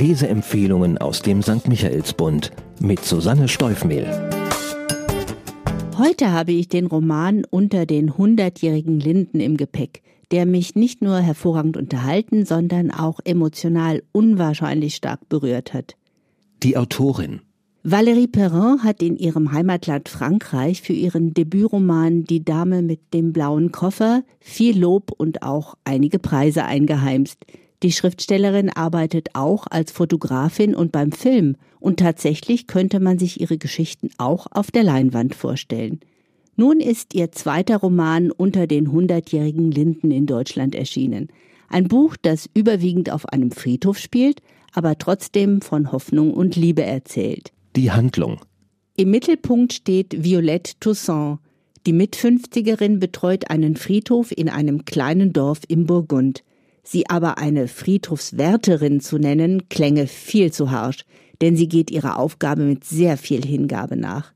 Leseempfehlungen aus dem St. Michaelsbund mit Susanne Steufmehl. Heute habe ich den Roman Unter den hundertjährigen Linden im Gepäck, der mich nicht nur hervorragend unterhalten, sondern auch emotional unwahrscheinlich stark berührt hat. Die Autorin Valérie Perrin hat in ihrem Heimatland Frankreich für ihren Debütroman Die Dame mit dem blauen Koffer viel Lob und auch einige Preise eingeheimst. Die Schriftstellerin arbeitet auch als Fotografin und beim Film, und tatsächlich könnte man sich ihre Geschichten auch auf der Leinwand vorstellen. Nun ist ihr zweiter Roman Unter den hundertjährigen Linden in Deutschland erschienen. Ein Buch, das überwiegend auf einem Friedhof spielt, aber trotzdem von Hoffnung und Liebe erzählt. Die Handlung. Im Mittelpunkt steht Violette Toussaint. Die Mitfünfzigerin betreut einen Friedhof in einem kleinen Dorf im Burgund. Sie aber eine Friedhofswärterin zu nennen, klänge viel zu harsch, denn sie geht ihrer Aufgabe mit sehr viel Hingabe nach.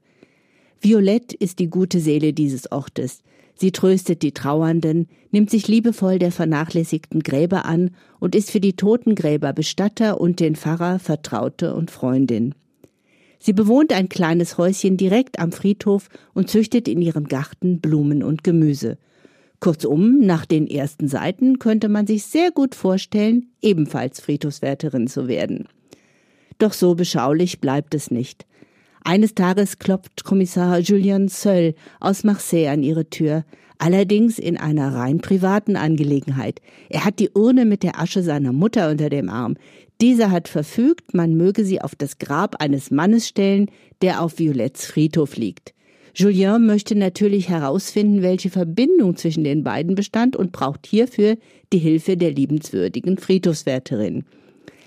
Violette ist die gute Seele dieses Ortes. Sie tröstet die Trauernden, nimmt sich liebevoll der vernachlässigten Gräber an und ist für die Totengräber Bestatter und den Pfarrer Vertraute und Freundin. Sie bewohnt ein kleines Häuschen direkt am Friedhof und züchtet in ihrem Garten Blumen und Gemüse. Kurzum, nach den ersten Seiten könnte man sich sehr gut vorstellen, ebenfalls Friedhofswärterin zu werden. Doch so beschaulich bleibt es nicht. Eines Tages klopft Kommissar Julien Seul aus Marseille an ihre Tür, allerdings in einer rein privaten Angelegenheit. Er hat die Urne mit der Asche seiner Mutter unter dem Arm. Dieser hat verfügt, man möge sie auf das Grab eines Mannes stellen, der auf Violettes Friedhof liegt. Julien möchte natürlich herausfinden, welche Verbindung zwischen den beiden bestand und braucht hierfür die Hilfe der liebenswürdigen Friedhofswärterin.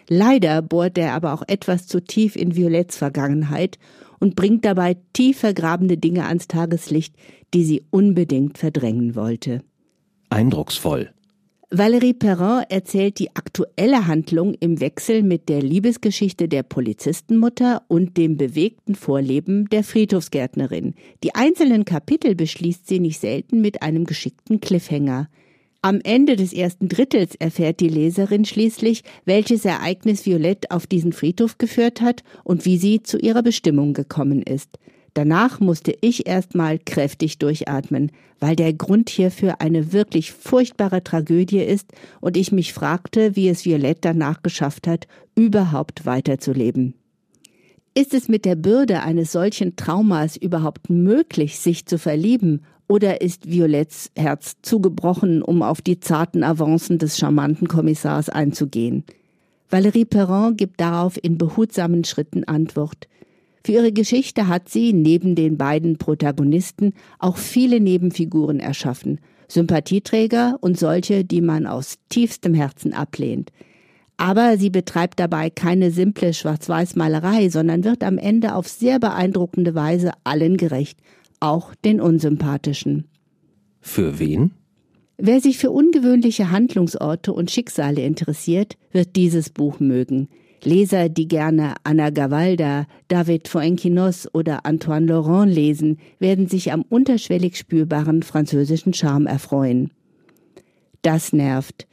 Leider bohrt er aber auch etwas zu tief in Violettes Vergangenheit und bringt dabei tief vergrabene Dinge ans Tageslicht, die sie unbedingt verdrängen wollte. Eindrucksvoll. Valérie Perrin erzählt die aktuelle Handlung im Wechsel mit der Liebesgeschichte der Polizistenmutter und dem bewegten Vorleben der Friedhofsgärtnerin. Die einzelnen Kapitel beschließt sie nicht selten mit einem geschickten Cliffhanger. Am Ende des ersten Drittels erfährt die Leserin schließlich, welches Ereignis Violette auf diesen Friedhof geführt hat und wie sie zu ihrer Bestimmung gekommen ist. Danach musste ich erstmal kräftig durchatmen, weil der Grund hierfür eine wirklich furchtbare Tragödie ist und ich mich fragte, wie es Violette danach geschafft hat, überhaupt weiterzuleben. Ist es mit der Bürde eines solchen Traumas überhaupt möglich, sich zu verlieben, oder ist Violettes Herz zugebrochen, um auf die zarten Avancen des charmanten Kommissars einzugehen? Valérie Perrin gibt darauf in behutsamen Schritten Antwort. Für ihre Geschichte hat sie neben den beiden Protagonisten auch viele Nebenfiguren erschaffen, Sympathieträger und solche, die man aus tiefstem Herzen ablehnt. Aber sie betreibt dabei keine simple Schwarz-Weiß-Malerei, sondern wird am Ende auf sehr beeindruckende Weise allen gerecht, auch den unsympathischen. Für wen? Wer sich für ungewöhnliche Handlungsorte und Schicksale interessiert, wird dieses Buch mögen. Leser, die gerne Anna Gavalda, David Fuenquinos oder Antoine Laurent lesen, werden sich am unterschwellig spürbaren französischen Charme erfreuen. Das nervt.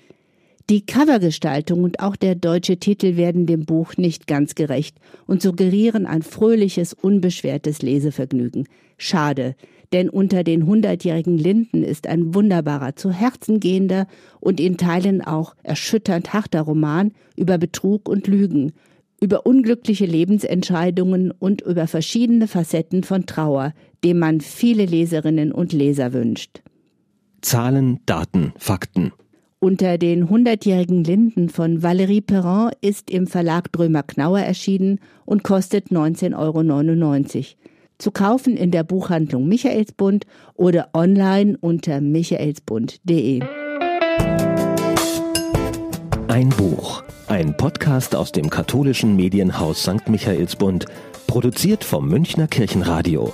Die Covergestaltung und auch der deutsche Titel werden dem Buch nicht ganz gerecht und suggerieren ein fröhliches, unbeschwertes Lesevergnügen. Schade, denn unter den hundertjährigen Linden ist ein wunderbarer, zu Herzen gehender und in Teilen auch erschütternd harter Roman über Betrug und Lügen, über unglückliche Lebensentscheidungen und über verschiedene Facetten von Trauer, dem man viele Leserinnen und Leser wünscht. Zahlen, Daten, Fakten. Unter den hundertjährigen Linden von Valérie Perrin ist im Verlag Drömer Knauer erschienen und kostet 19,99 Euro. Zu kaufen in der Buchhandlung Michaelsbund oder online unter michaelsbund.de. Ein Buch. Ein Podcast aus dem katholischen Medienhaus St. Michaelsbund, produziert vom Münchner Kirchenradio.